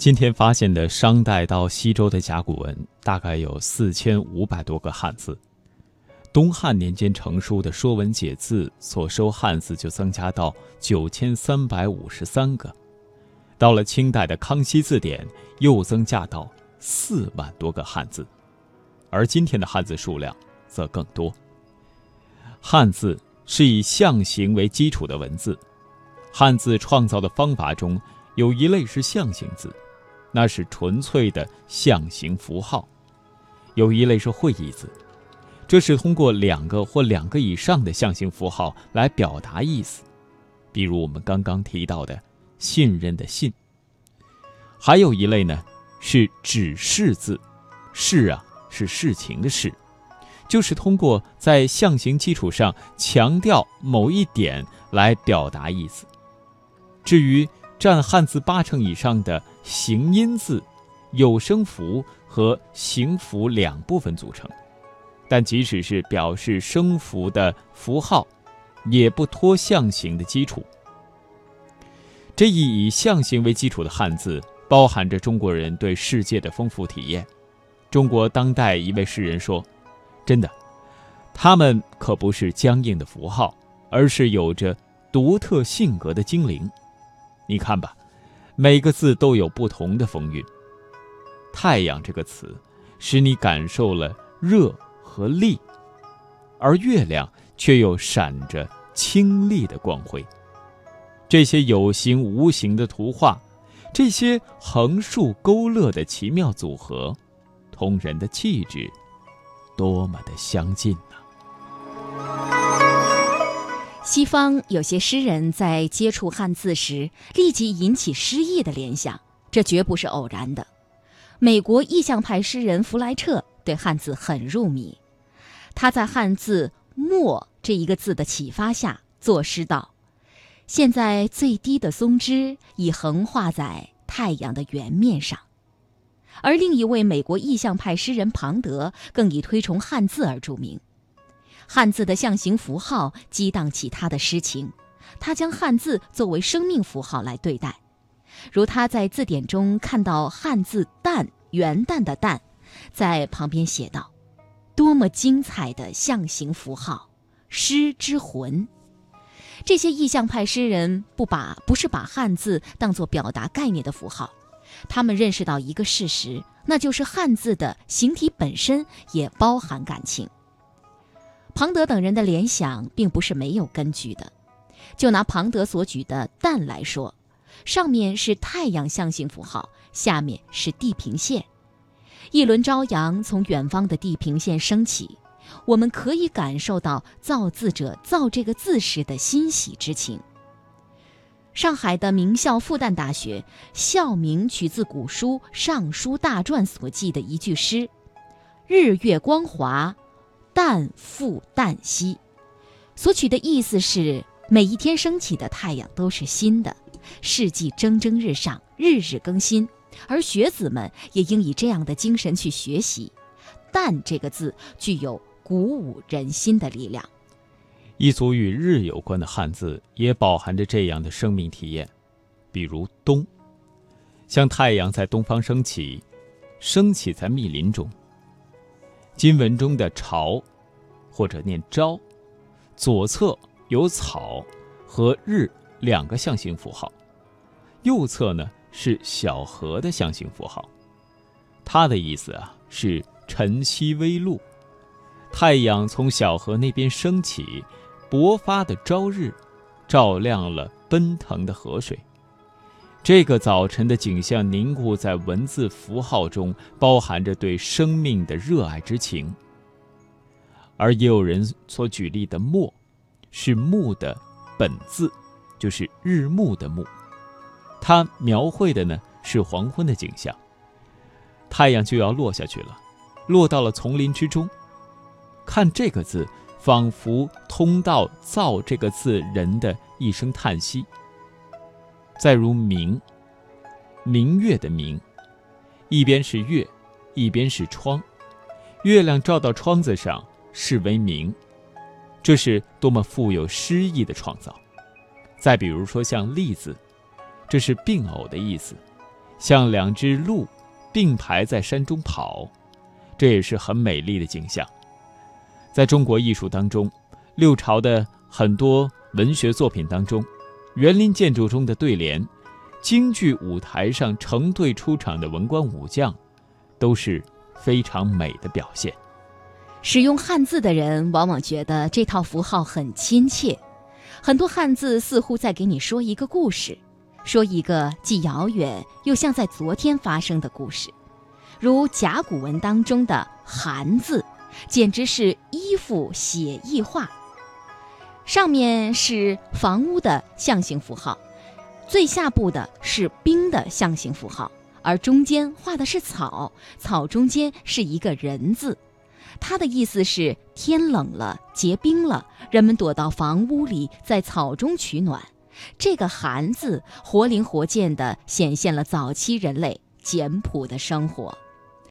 今天发现的商代到西周的甲骨文大概有四千五百多个汉字。东汉年间成书的《说文解字》所收汉字就增加到九千三百五十三个，到了清代的《康熙字典》又增加到四万多个汉字，而今天的汉字数量则更多。汉字是以象形为基础的文字，汉字创造的方法中有一类是象形字。那是纯粹的象形符号，有一类是会意字，这是通过两个或两个以上的象形符号来表达意思，比如我们刚刚提到的“信任”的“信”。还有一类呢是指示字，“示”啊是事情的“事”，就是通过在象形基础上强调某一点来表达意思。至于占汉字八成以上的。形音字，有声符和形符两部分组成，但即使是表示声符的符号，也不脱象形的基础。这一以象形为基础的汉字，包含着中国人对世界的丰富体验。中国当代一位诗人说：“真的，他们可不是僵硬的符号，而是有着独特性格的精灵。你看吧。”每个字都有不同的风韵。太阳这个词，使你感受了热和力，而月亮却又闪着清丽的光辉。这些有形无形的图画，这些横竖勾勒的奇妙组合，同人的气质，多么的相近呢？西方有些诗人在接触汉字时，立即引起诗意的联想，这绝不是偶然的。美国意象派诗人弗莱彻对汉字很入迷，他在汉字“墨”这一个字的启发下作诗道：“现在最低的松枝已横画在太阳的圆面上。”而另一位美国意象派诗人庞德更以推崇汉字而著名。汉字的象形符号激荡起他的诗情，他将汉字作为生命符号来对待，如他在字典中看到汉字“旦”元旦的“旦”，在旁边写道：“多么精彩的象形符号，诗之魂。”这些意象派诗人不把不是把汉字当作表达概念的符号，他们认识到一个事实，那就是汉字的形体本身也包含感情。庞德等人的联想并不是没有根据的。就拿庞德所举的“蛋”来说，上面是太阳象形符号，下面是地平线。一轮朝阳从远方的地平线升起，我们可以感受到造字者造这个字时的欣喜之情。上海的名校复旦大学校名取自古书《尚书大传》所记的一句诗：“日月光华。”旦复旦兮，所取的意思是每一天升起的太阳都是新的，世纪蒸蒸日上，日日更新，而学子们也应以这样的精神去学习。旦这个字具有鼓舞人心的力量。一组与日有关的汉字也饱含着这样的生命体验，比如东，像太阳在东方升起，升起在密林中。金文中的朝。或者念朝，左侧有草和日两个象形符号，右侧呢是小河的象形符号。它的意思啊是晨曦微露，太阳从小河那边升起，勃发的朝日，照亮了奔腾的河水。这个早晨的景象凝固在文字符号中，包含着对生命的热爱之情。而也有人所举例的“墨”，是木的本字，就是日暮的暮。它描绘的呢是黄昏的景象，太阳就要落下去了，落到了丛林之中。看这个字，仿佛通到造这个字人的一声叹息。再如“明”，明月的“明”，一边是月，一边是窗，月亮照到窗子上。视为名，这是多么富有诗意的创造。再比如说像“栗”字，这是并偶的意思，像两只鹿并排在山中跑，这也是很美丽的景象。在中国艺术当中，六朝的很多文学作品当中，园林建筑中的对联，京剧舞台上成对出场的文官武将，都是非常美的表现。使用汉字的人往往觉得这套符号很亲切，很多汉字似乎在给你说一个故事，说一个既遥远又像在昨天发生的故事。如甲骨文当中的“寒”字，简直是衣服写意画。上面是房屋的象形符号，最下部的是冰的象形符号，而中间画的是草，草中间是一个人字。它的意思是天冷了，结冰了，人们躲到房屋里，在草中取暖。这个“寒”字活灵活现地显现了早期人类简朴的生活。